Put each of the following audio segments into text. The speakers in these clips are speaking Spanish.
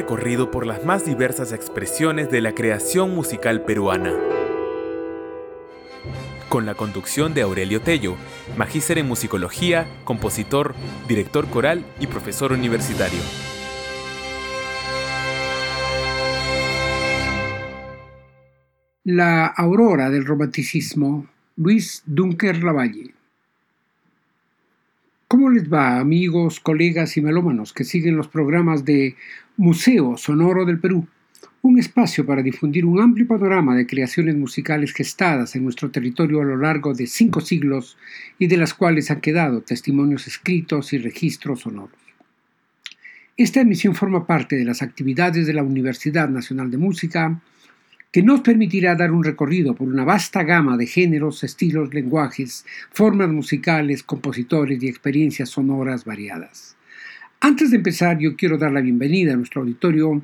Recorrido por las más diversas expresiones de la creación musical peruana. Con la conducción de Aurelio Tello, magíster en musicología, compositor, director coral y profesor universitario. La aurora del romanticismo, Luis Dunker Lavalle. ¿Cómo les va, amigos, colegas y melómanos que siguen los programas de Museo Sonoro del Perú? Un espacio para difundir un amplio panorama de creaciones musicales gestadas en nuestro territorio a lo largo de cinco siglos y de las cuales han quedado testimonios escritos y registros sonoros. Esta emisión forma parte de las actividades de la Universidad Nacional de Música, que nos permitirá dar un recorrido por una vasta gama de géneros, estilos, lenguajes, formas musicales, compositores y experiencias sonoras variadas. Antes de empezar, yo quiero dar la bienvenida a nuestro auditorio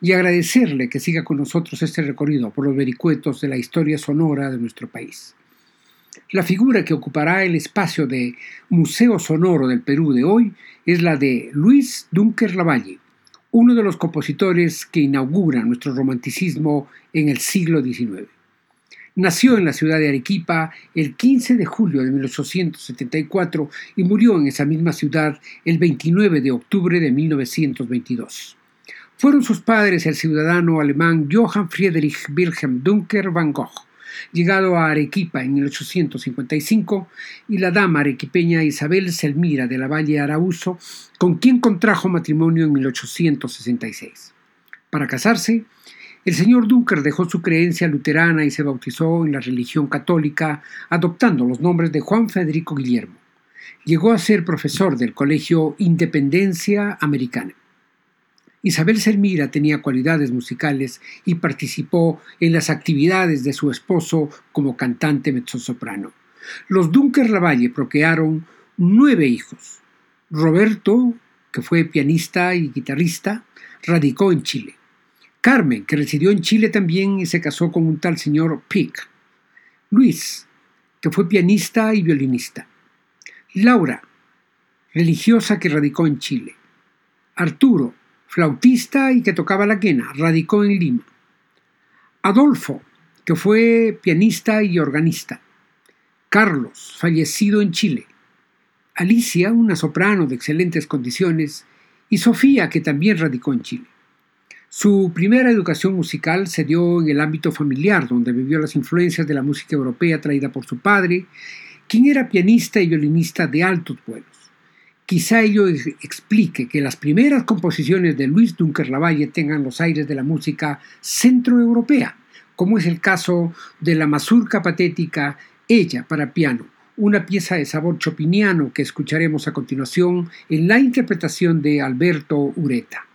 y agradecerle que siga con nosotros este recorrido por los vericuetos de la historia sonora de nuestro país. La figura que ocupará el espacio de Museo Sonoro del Perú de hoy es la de Luis Dunker Lavalle, uno de los compositores que inauguran nuestro romanticismo en el siglo XIX. Nació en la ciudad de Arequipa el 15 de julio de 1874 y murió en esa misma ciudad el 29 de octubre de 1922. Fueron sus padres el ciudadano alemán Johann Friedrich Wilhelm Dunker van Gogh llegado a Arequipa en 1855, y la dama arequipeña Isabel Selmira de la Valle Arauzo, con quien contrajo matrimonio en 1866. Para casarse, el señor Dunker dejó su creencia luterana y se bautizó en la religión católica, adoptando los nombres de Juan Federico Guillermo. Llegó a ser profesor del Colegio Independencia Americana. Isabel Selmira tenía cualidades musicales y participó en las actividades de su esposo como cantante mezzosoprano. Los Dunker Lavalle procrearon nueve hijos. Roberto, que fue pianista y guitarrista, radicó en Chile. Carmen, que residió en Chile también y se casó con un tal señor Pick. Luis, que fue pianista y violinista. Laura, religiosa que radicó en Chile. Arturo, flautista y que tocaba la quena, radicó en Lima. Adolfo, que fue pianista y organista. Carlos, fallecido en Chile. Alicia, una soprano de excelentes condiciones, y Sofía, que también radicó en Chile. Su primera educación musical se dio en el ámbito familiar, donde vivió las influencias de la música europea traída por su padre, quien era pianista y violinista de altos vuelos. Quizá ello explique que las primeras composiciones de Luis Dunker Lavalle tengan los aires de la música centroeuropea, como es el caso de la mazurca patética Ella para piano, una pieza de sabor chopiniano que escucharemos a continuación en la interpretación de Alberto Ureta.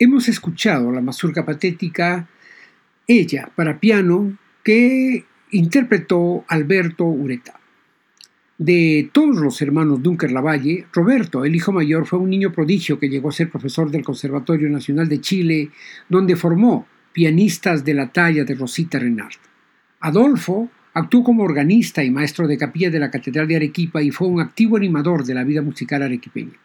Hemos escuchado la mazurca patética Ella para piano que interpretó Alberto Ureta. De todos los hermanos Dunker Lavalle, Roberto, el hijo mayor, fue un niño prodigio que llegó a ser profesor del Conservatorio Nacional de Chile, donde formó pianistas de la talla de Rosita Renard. Adolfo actuó como organista y maestro de capilla de la Catedral de Arequipa y fue un activo animador de la vida musical arequipeña.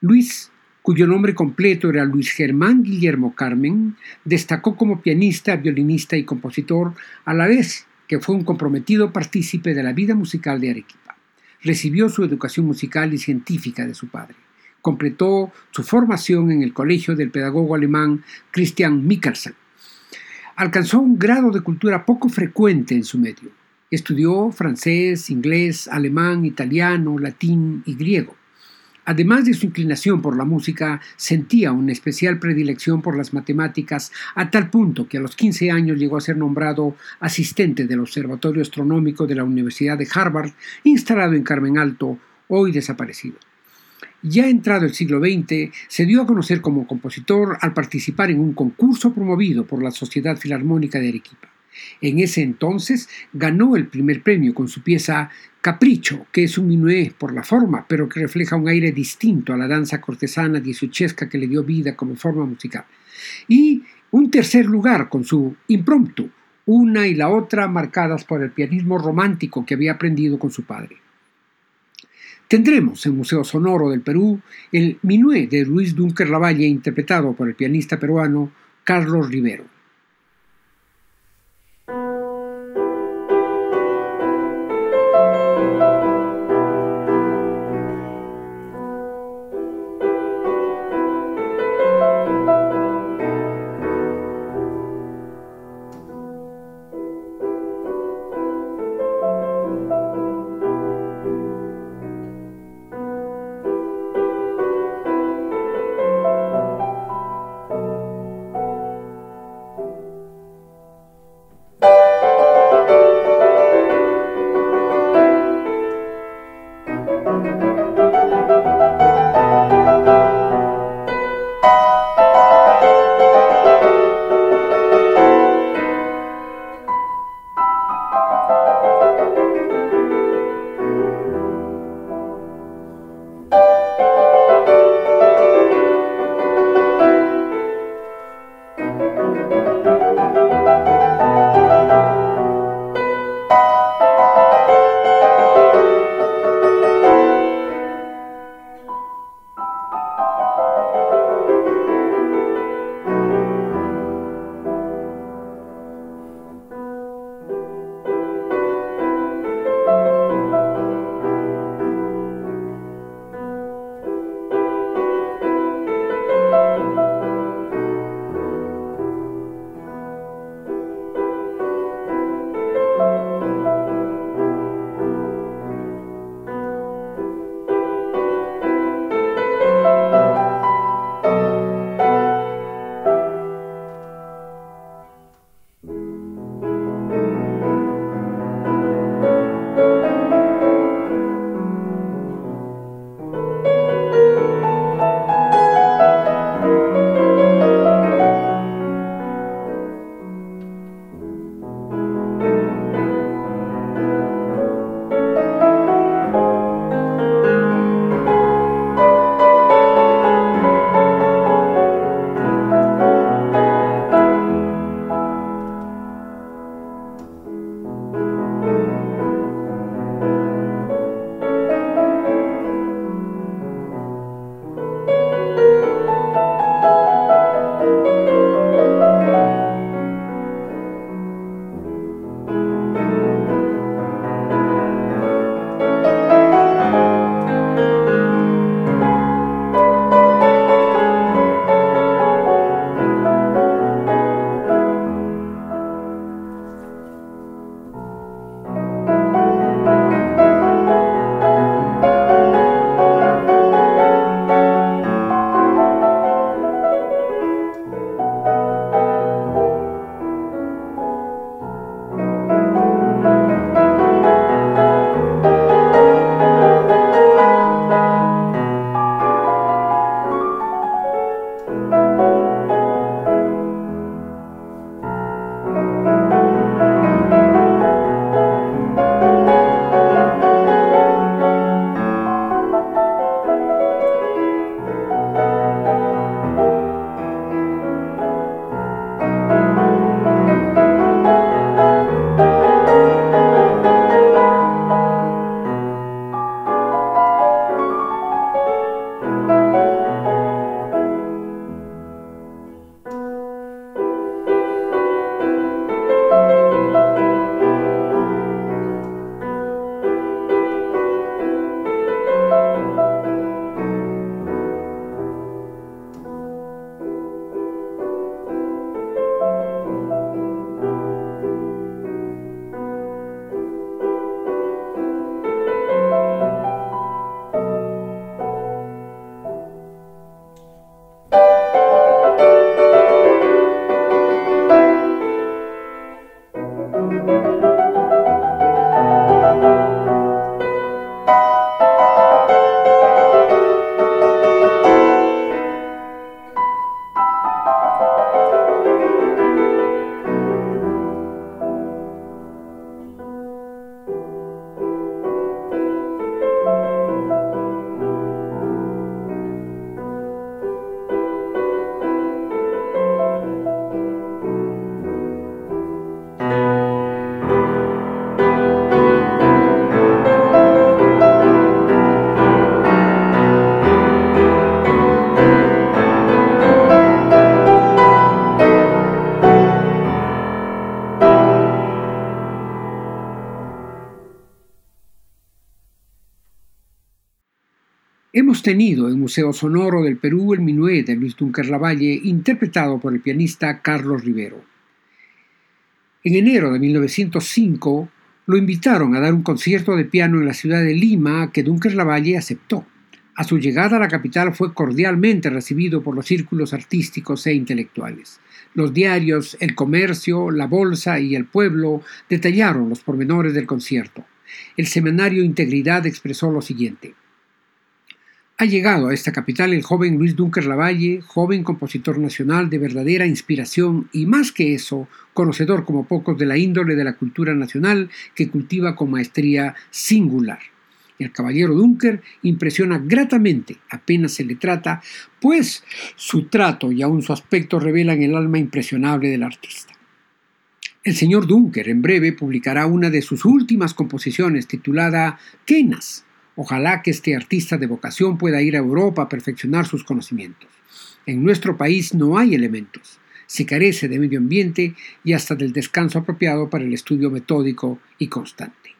Luis cuyo nombre completo era Luis Germán Guillermo Carmen, destacó como pianista, violinista y compositor, a la vez que fue un comprometido partícipe de la vida musical de Arequipa. Recibió su educación musical y científica de su padre. Completó su formación en el colegio del pedagogo alemán Christian Michelsen. Alcanzó un grado de cultura poco frecuente en su medio. Estudió francés, inglés, alemán, italiano, latín y griego. Además de su inclinación por la música, sentía una especial predilección por las matemáticas a tal punto que a los 15 años llegó a ser nombrado asistente del Observatorio Astronómico de la Universidad de Harvard, instalado en Carmen Alto, hoy desaparecido. Ya entrado el siglo XX, se dio a conocer como compositor al participar en un concurso promovido por la Sociedad Filarmónica de Arequipa. En ese entonces ganó el primer premio con su pieza Capricho, que es un minué por la forma, pero que refleja un aire distinto a la danza cortesana dieciochesca que le dio vida como forma musical. Y un tercer lugar con su impromptu, una y la otra marcadas por el pianismo romántico que había aprendido con su padre. Tendremos en Museo Sonoro del Perú el Minué de Luis Dunker Lavalle interpretado por el pianista peruano Carlos Rivero. Hemos tenido en Museo Sonoro del Perú el Minué de Luis Dunker Lavalle, interpretado por el pianista Carlos Rivero. En enero de 1905 lo invitaron a dar un concierto de piano en la ciudad de Lima que Dunker Lavalle aceptó. A su llegada a la capital fue cordialmente recibido por los círculos artísticos e intelectuales. Los diarios El Comercio, La Bolsa y El Pueblo detallaron los pormenores del concierto. El semanario Integridad expresó lo siguiente. Ha llegado a esta capital el joven Luis Dunker Lavalle, joven compositor nacional de verdadera inspiración y más que eso, conocedor como pocos de la índole de la cultura nacional que cultiva con maestría singular. El caballero Dunker impresiona gratamente apenas se le trata, pues su trato y aún su aspecto revelan el alma impresionable del artista. El señor Dunker en breve publicará una de sus últimas composiciones titulada Kenas, Ojalá que este artista de vocación pueda ir a Europa a perfeccionar sus conocimientos. En nuestro país no hay elementos. Se carece de medio ambiente y hasta del descanso apropiado para el estudio metódico y constante.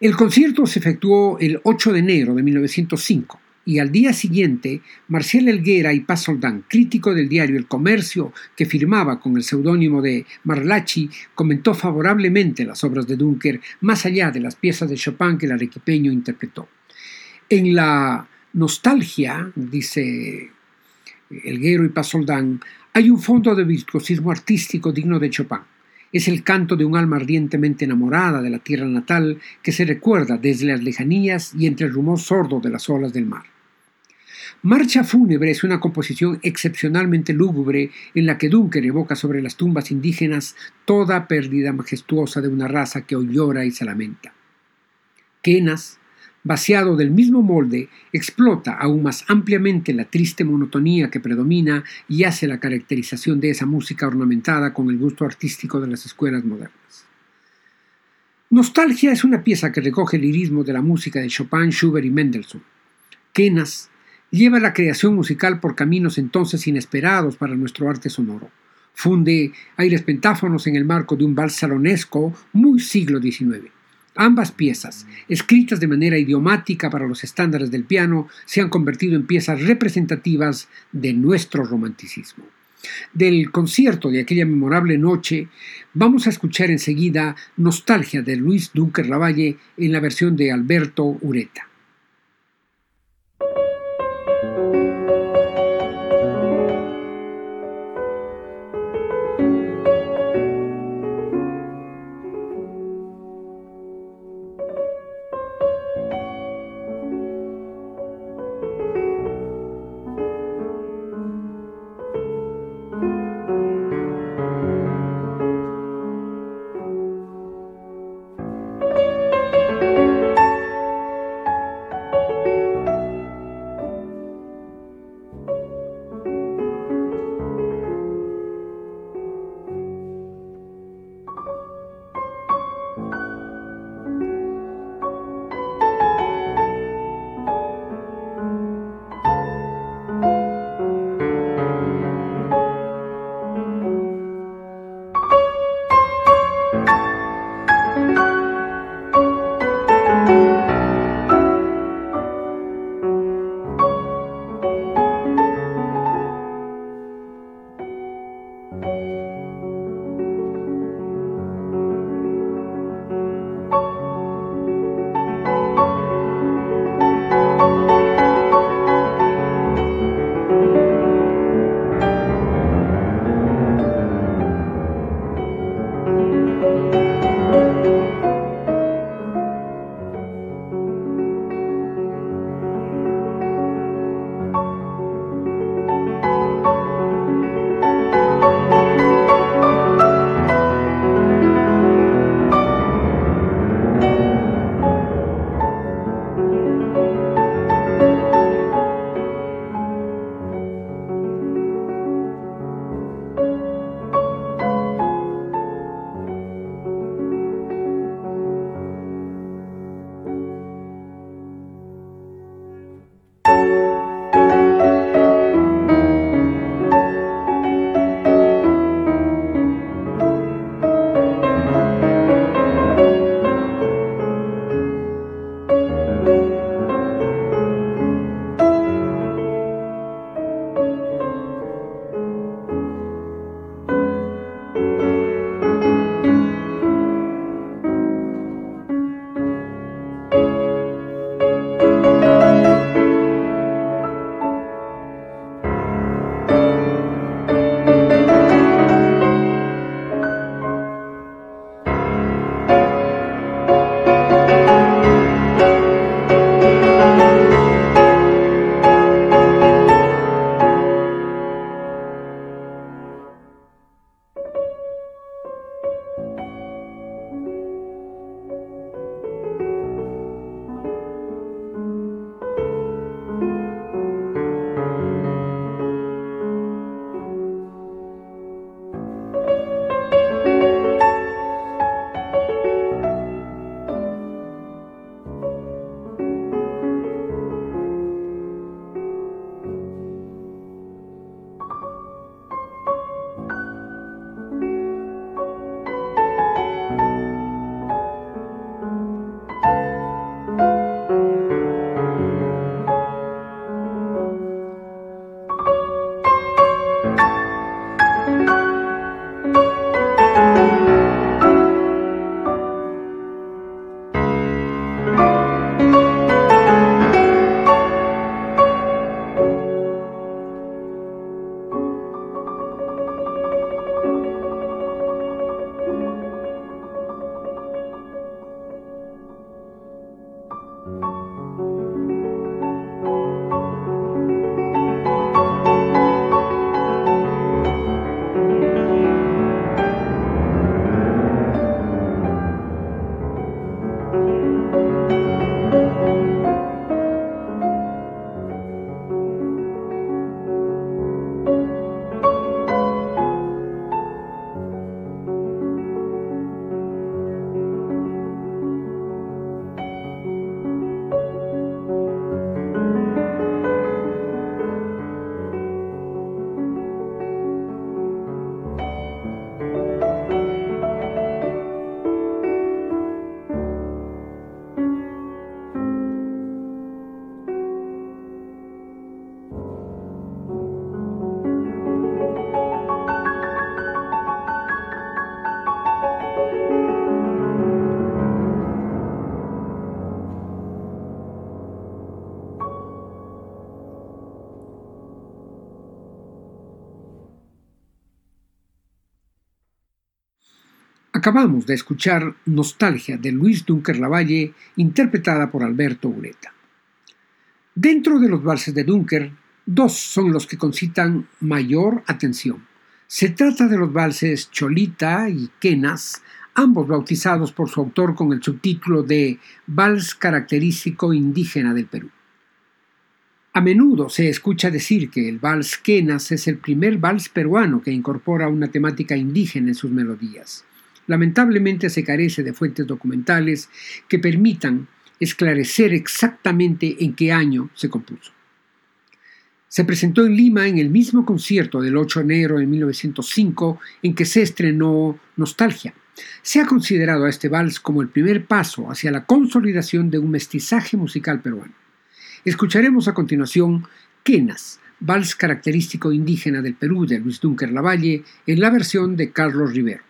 El concierto se efectuó el 8 de enero de 1905 y al día siguiente, Marcial Elguera y Paz Soldán, crítico del diario El Comercio, que firmaba con el seudónimo de Marlachi, comentó favorablemente las obras de Dunker, más allá de las piezas de Chopin que el arequipeño interpretó. En la nostalgia, dice Elguero y Paz Soldán, hay un fondo de virtuosismo artístico digno de Chopin. Es el canto de un alma ardientemente enamorada de la tierra natal que se recuerda desde las lejanías y entre el rumor sordo de las olas del mar. Marcha fúnebre es una composición excepcionalmente lúgubre en la que Dunker evoca sobre las tumbas indígenas toda pérdida majestuosa de una raza que hoy llora y se lamenta. Quenas, vaciado del mismo molde, explota aún más ampliamente la triste monotonía que predomina y hace la caracterización de esa música ornamentada con el gusto artístico de las escuelas modernas. Nostalgia es una pieza que recoge el lirismo de la música de Chopin, Schubert y Mendelssohn. Kenas lleva la creación musical por caminos entonces inesperados para nuestro arte sonoro. Funde aires pentáfonos en el marco de un vals salonesco muy siglo XIX. Ambas piezas, escritas de manera idiomática para los estándares del piano, se han convertido en piezas representativas de nuestro romanticismo. Del concierto de aquella memorable noche, vamos a escuchar enseguida Nostalgia de Luis Dunker Lavalle en la versión de Alberto Ureta. Acabamos de escuchar Nostalgia de Luis Dunker Lavalle, interpretada por Alberto Ureta. Dentro de los valses de Dunker, dos son los que concitan mayor atención. Se trata de los valses Cholita y Quenas, ambos bautizados por su autor con el subtítulo de Vals característico indígena del Perú. A menudo se escucha decir que el vals Quenas es el primer vals peruano que incorpora una temática indígena en sus melodías. Lamentablemente se carece de fuentes documentales que permitan esclarecer exactamente en qué año se compuso. Se presentó en Lima en el mismo concierto del 8 de enero de 1905 en que se estrenó Nostalgia. Se ha considerado a este vals como el primer paso hacia la consolidación de un mestizaje musical peruano. Escucharemos a continuación Quenas, vals característico indígena del Perú de Luis Dunker Lavalle, en la versión de Carlos Rivero.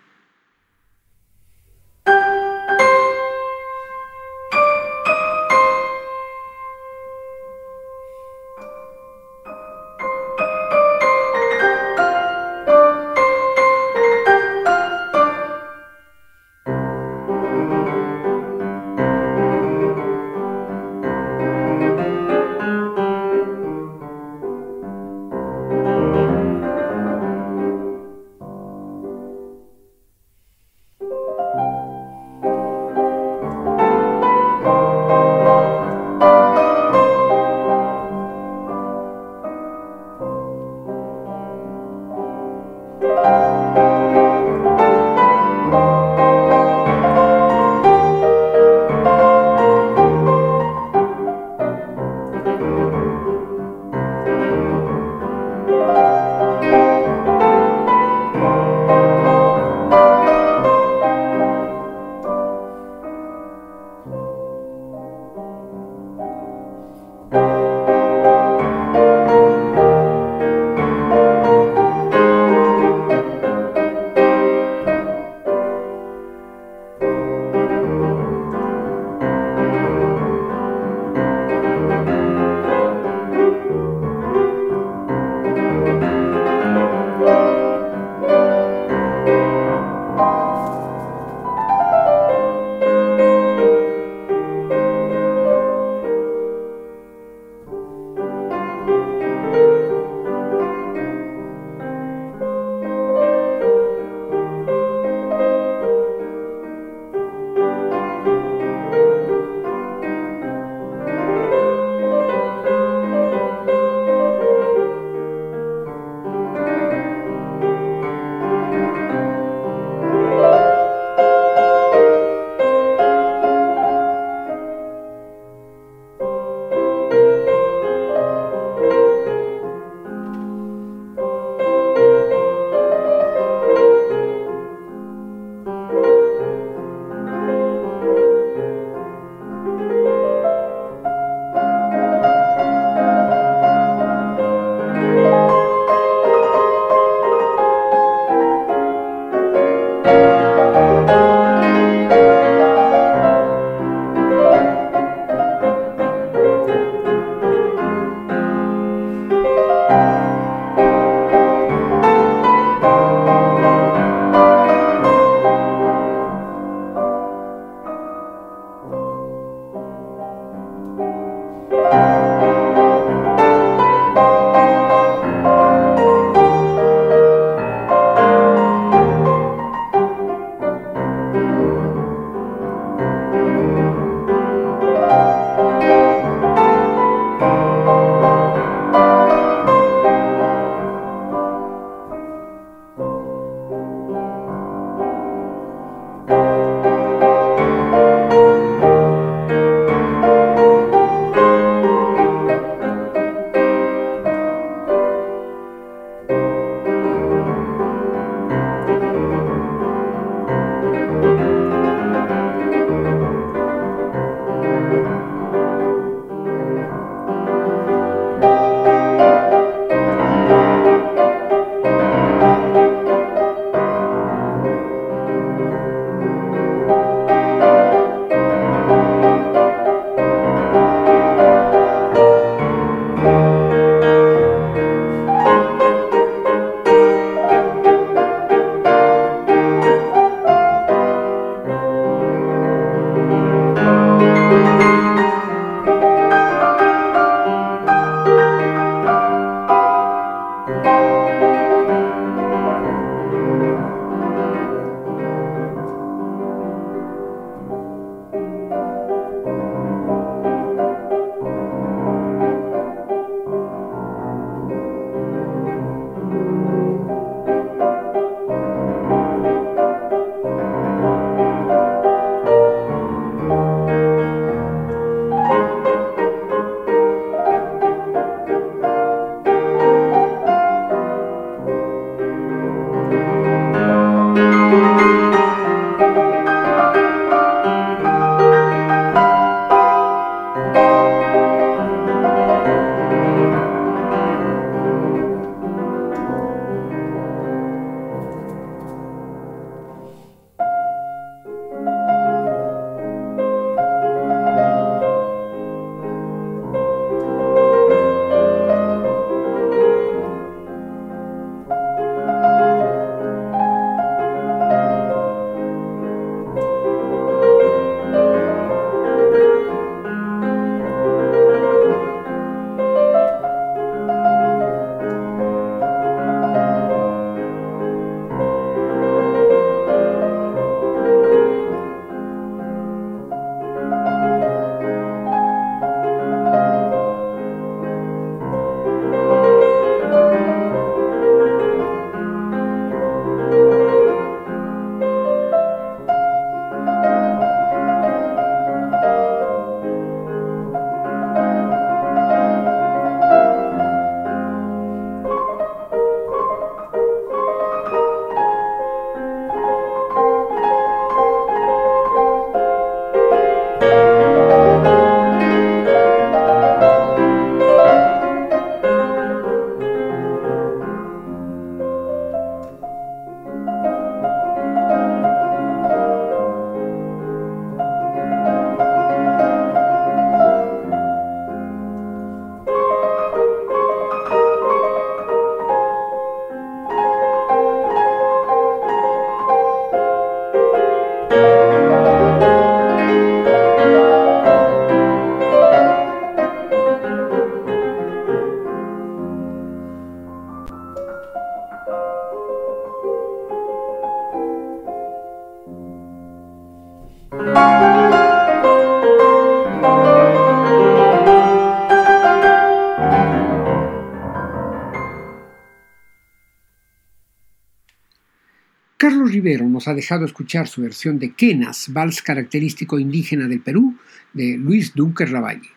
Ha dejado escuchar su versión de Quenas, vals característico indígena del Perú, de Luis Dunker Lavalle.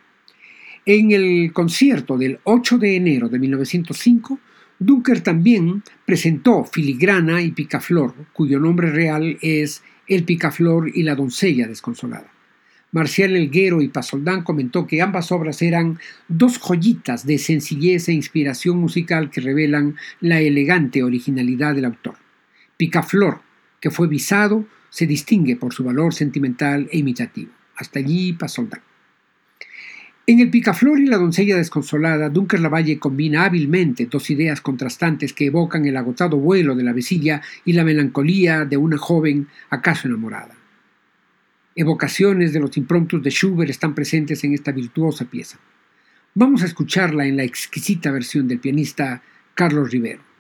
En el concierto del 8 de enero de 1905, Dunker también presentó Filigrana y Picaflor, cuyo nombre real es El Picaflor y la doncella desconsolada. Marcial Elguero y Pasoldán comentó que ambas obras eran dos joyitas de sencillez e inspiración musical que revelan la elegante originalidad del autor. Picaflor, que fue visado, se distingue por su valor sentimental e imitativo. Hasta allí Pasoldán. En el Picaflor y la doncella desconsolada, Dunker Lavalle combina hábilmente dos ideas contrastantes que evocan el agotado vuelo de la vecilla y la melancolía de una joven acaso enamorada. Evocaciones de los impromptus de Schubert están presentes en esta virtuosa pieza. Vamos a escucharla en la exquisita versión del pianista Carlos Rivero.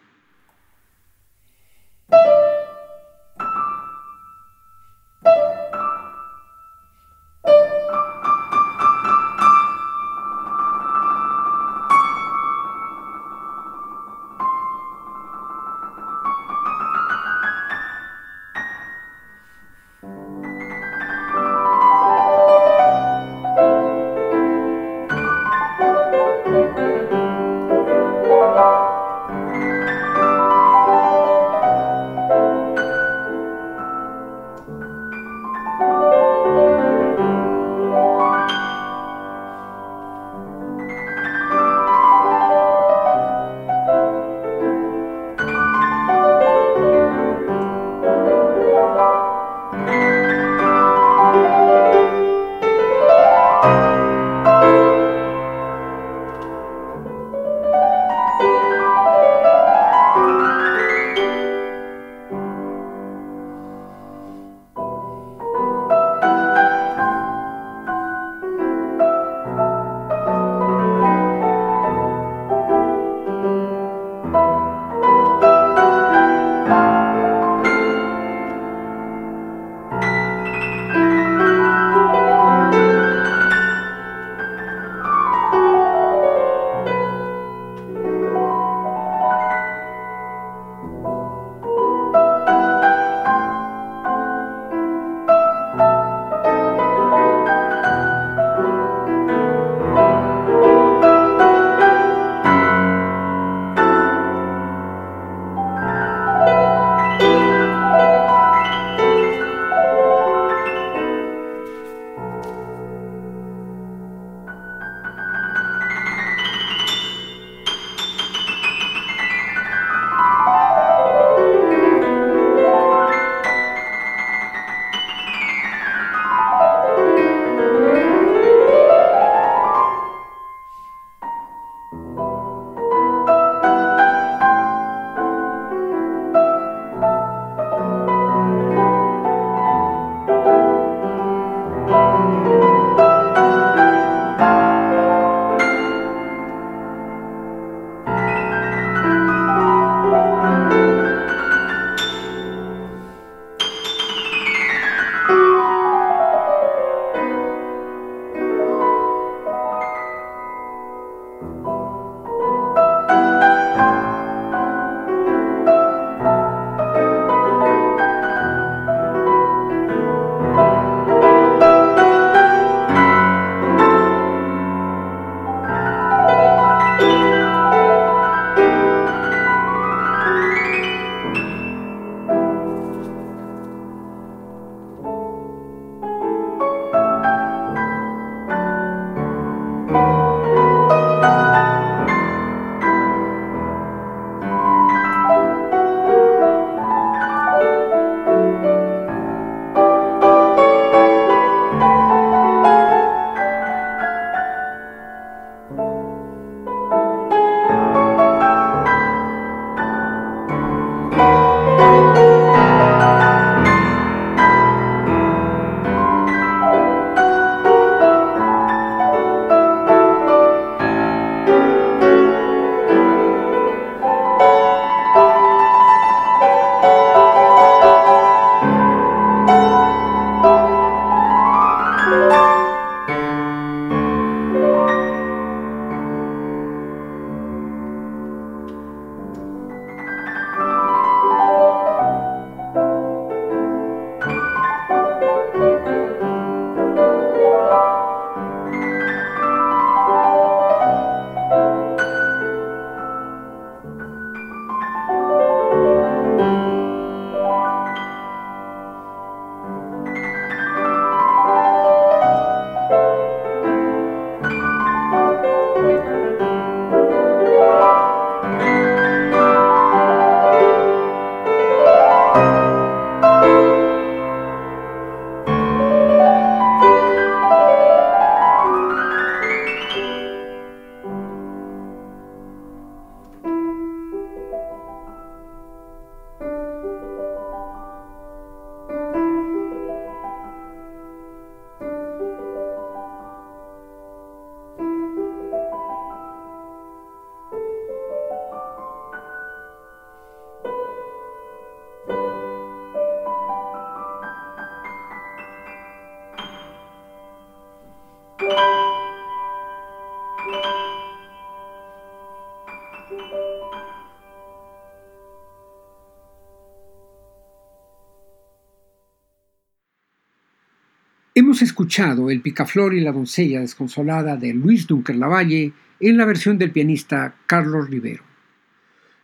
Hemos escuchado El picaflor y la doncella desconsolada de Luis Dunker Lavalle en la versión del pianista Carlos Rivero.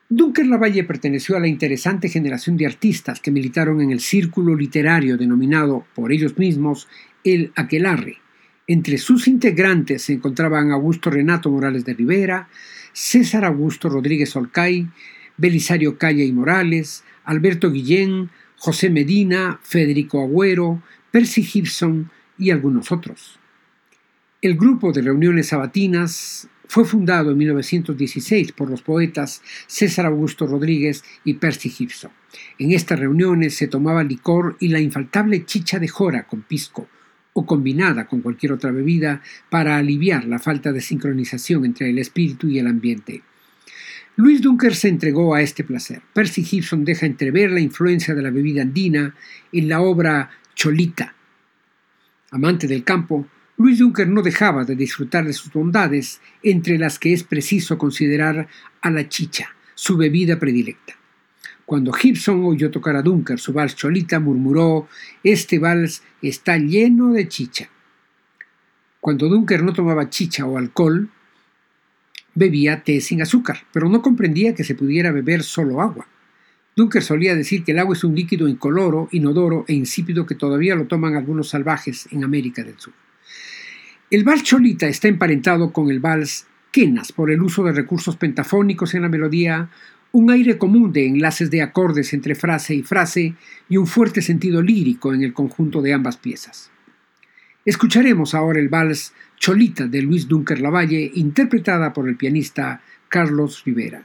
Dunker Lavalle perteneció a la interesante generación de artistas que militaron en el círculo literario denominado por ellos mismos el Aquelarre. Entre sus integrantes se encontraban Augusto Renato Morales de Rivera, César Augusto Rodríguez Olcay, Belisario Calle y Morales, Alberto Guillén, José Medina, Federico Agüero, Percy Gibson y algunos otros. El grupo de reuniones sabatinas fue fundado en 1916 por los poetas César Augusto Rodríguez y Percy Gibson. En estas reuniones se tomaba licor y la infaltable chicha de jora con pisco, o combinada con cualquier otra bebida para aliviar la falta de sincronización entre el espíritu y el ambiente. Luis Dunker se entregó a este placer. Percy Gibson deja entrever la influencia de la bebida andina en la obra Cholita. Amante del campo, Luis Dunker no dejaba de disfrutar de sus bondades, entre las que es preciso considerar a la chicha, su bebida predilecta. Cuando Gibson oyó tocar a Dunker su vals Cholita, murmuró: Este vals está lleno de chicha. Cuando Dunker no tomaba chicha o alcohol, bebía té sin azúcar, pero no comprendía que se pudiera beber solo agua. Dunker solía decir que el agua es un líquido incoloro, inodoro e insípido que todavía lo toman algunos salvajes en América del Sur. El vals cholita está emparentado con el vals quenas por el uso de recursos pentafónicos en la melodía, un aire común de enlaces de acordes entre frase y frase y un fuerte sentido lírico en el conjunto de ambas piezas. Escucharemos ahora el vals Cholita de Luis Dunker Lavalle, interpretada por el pianista Carlos Rivera.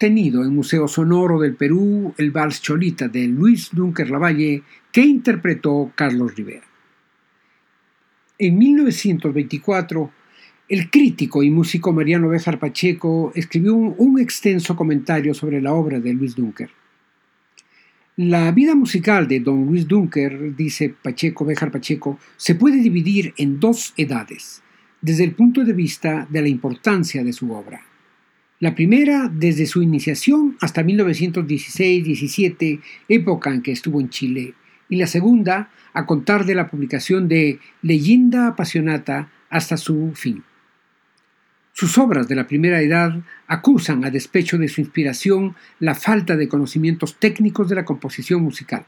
Hemos tenido en Museo Sonoro del Perú el Vals Cholita de Luis Dunker Lavalle que interpretó Carlos Rivera. En 1924, el crítico y músico Mariano Béjar Pacheco escribió un, un, extenso comentario sobre la obra de Luis Dunker. La vida musical de don Luis Dunker, dice Pacheco Béjar Pacheco, se puede dividir en dos edades, desde el punto de vista de la importancia de su obra. La primera desde su iniciación hasta 1916-17, época en que estuvo en Chile, y la segunda a contar de la publicación de Leyenda Apasionata hasta su fin. Sus obras de la primera edad acusan, a despecho de su inspiración, la falta de conocimientos técnicos de la composición musical.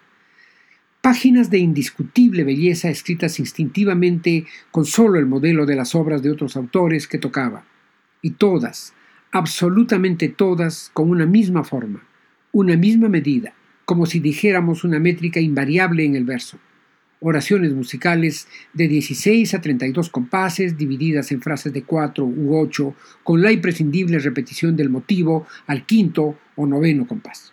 Páginas de indiscutible belleza escritas instintivamente con solo el modelo de las obras de otros autores que tocaba. Y todas, absolutamente todas con una misma forma, una misma medida, como si dijéramos una métrica invariable en el verso. Oraciones musicales de 16 a 32 compases divididas en frases de 4 u 8 con la imprescindible repetición del motivo al quinto o noveno compás.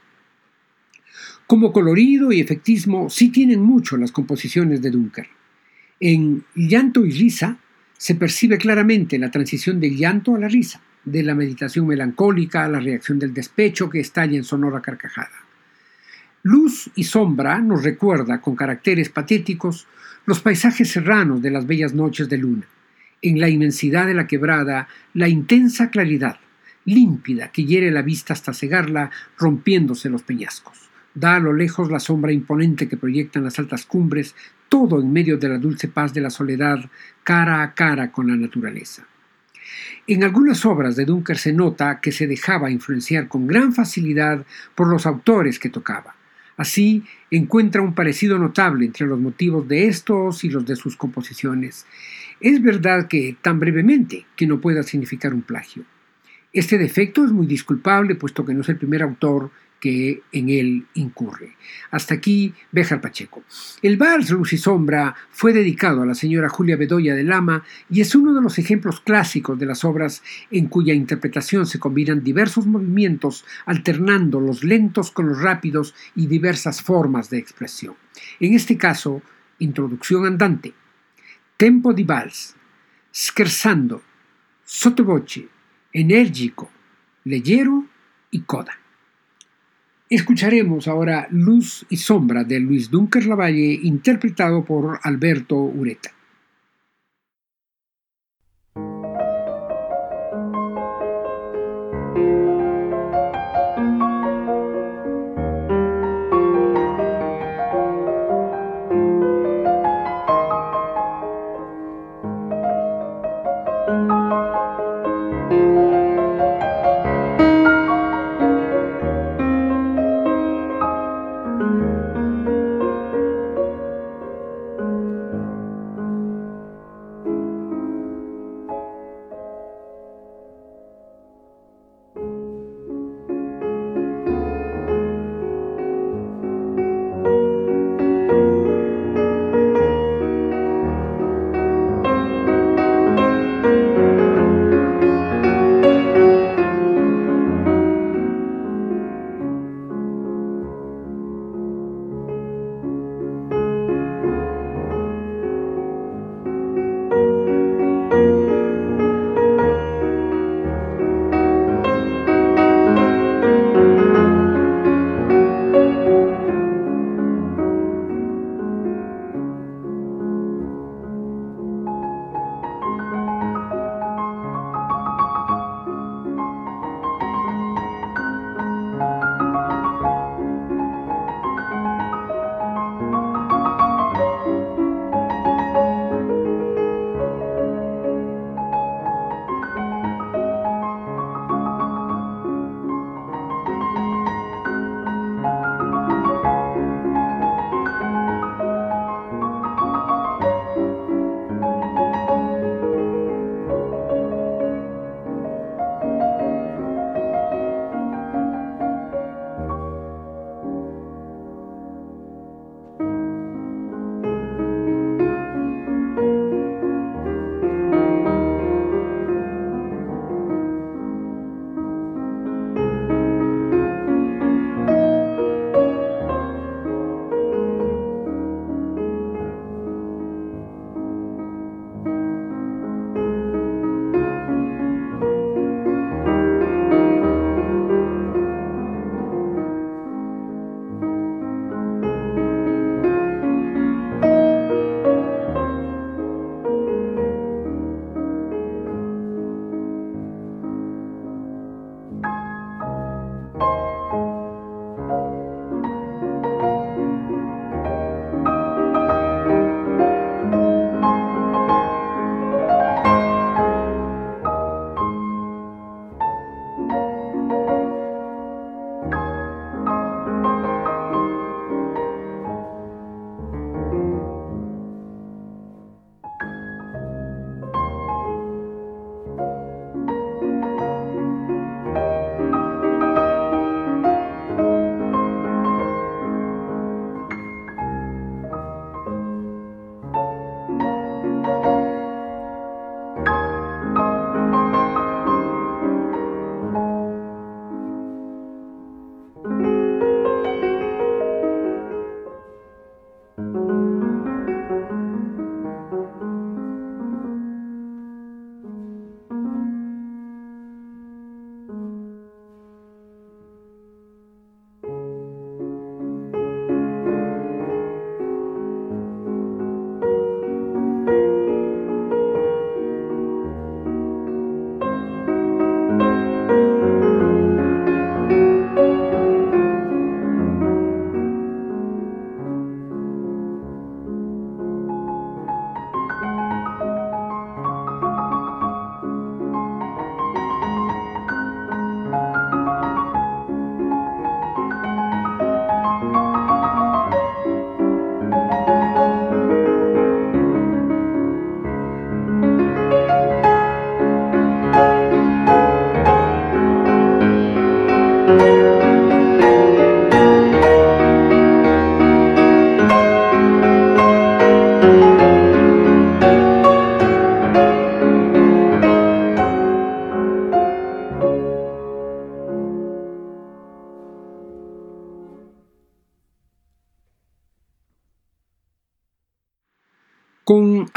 Como colorido y efectismo sí tienen mucho las composiciones de Dunker. En Llanto y Risa se percibe claramente la transición del llanto a la risa de la meditación melancólica a la reacción del despecho que estalla en sonora carcajada. Luz y sombra nos recuerda con caracteres patéticos los paisajes serranos de las bellas noches de luna. En la inmensidad de la quebrada, la intensa claridad, límpida, que hiere la vista hasta cegarla, rompiéndose los peñascos. Da a lo lejos la sombra imponente que proyectan las altas cumbres, todo en medio de la dulce paz de la soledad, cara a cara con la naturaleza. En algunas obras de Dunker se nota que se dejaba influenciar con gran facilidad por los autores que tocaba. Así encuentra un parecido notable entre los motivos de estos y los de sus composiciones. Es verdad que tan brevemente que no pueda significar un plagio. Este defecto es muy disculpable puesto que no es el primer autor que en él incurre. Hasta aquí Béjar Pacheco. El vals Luz y Sombra fue dedicado a la señora Julia Bedoya de Lama y es uno de los ejemplos clásicos de las obras en cuya interpretación se combinan diversos movimientos, alternando los lentos con los rápidos y diversas formas de expresión. En este caso, introducción andante, tempo di vals, scherzando, sottovoce, enérgico, leggero y coda. Escucharemos ahora Luz y Sombra de Luis Dunker Lavalle, interpretado por Alberto Ureta.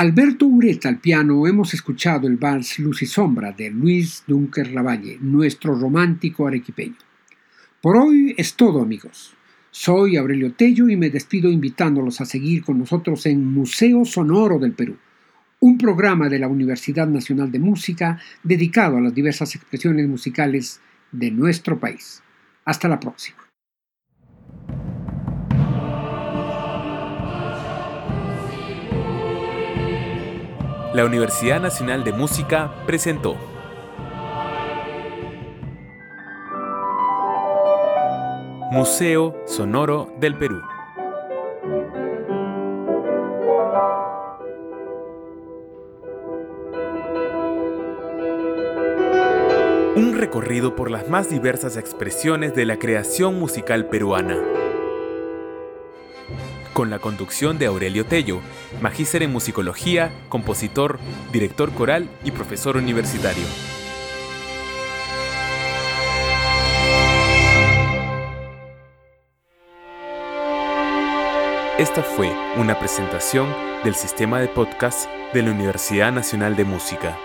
Alberto Ureta al piano hemos escuchado el vals Luz y Sombra de Luis Dunker Lavalle, nuestro romántico arequipeño. Por hoy es todo amigos. Soy Aurelio Tello y me despido invitándolos a seguir con nosotros en Museo Sonoro del Perú, un programa de la Universidad Nacional de Música dedicado a las diversas expresiones musicales de nuestro país. Hasta la próxima. La Universidad Nacional de Música presentó Museo Sonoro del Perú. Un recorrido por las más diversas expresiones de la creación musical peruana con la conducción de Aurelio Tello, magíster en musicología, compositor, director coral y profesor universitario. Esta fue una presentación del sistema de podcast de la Universidad Nacional de Música.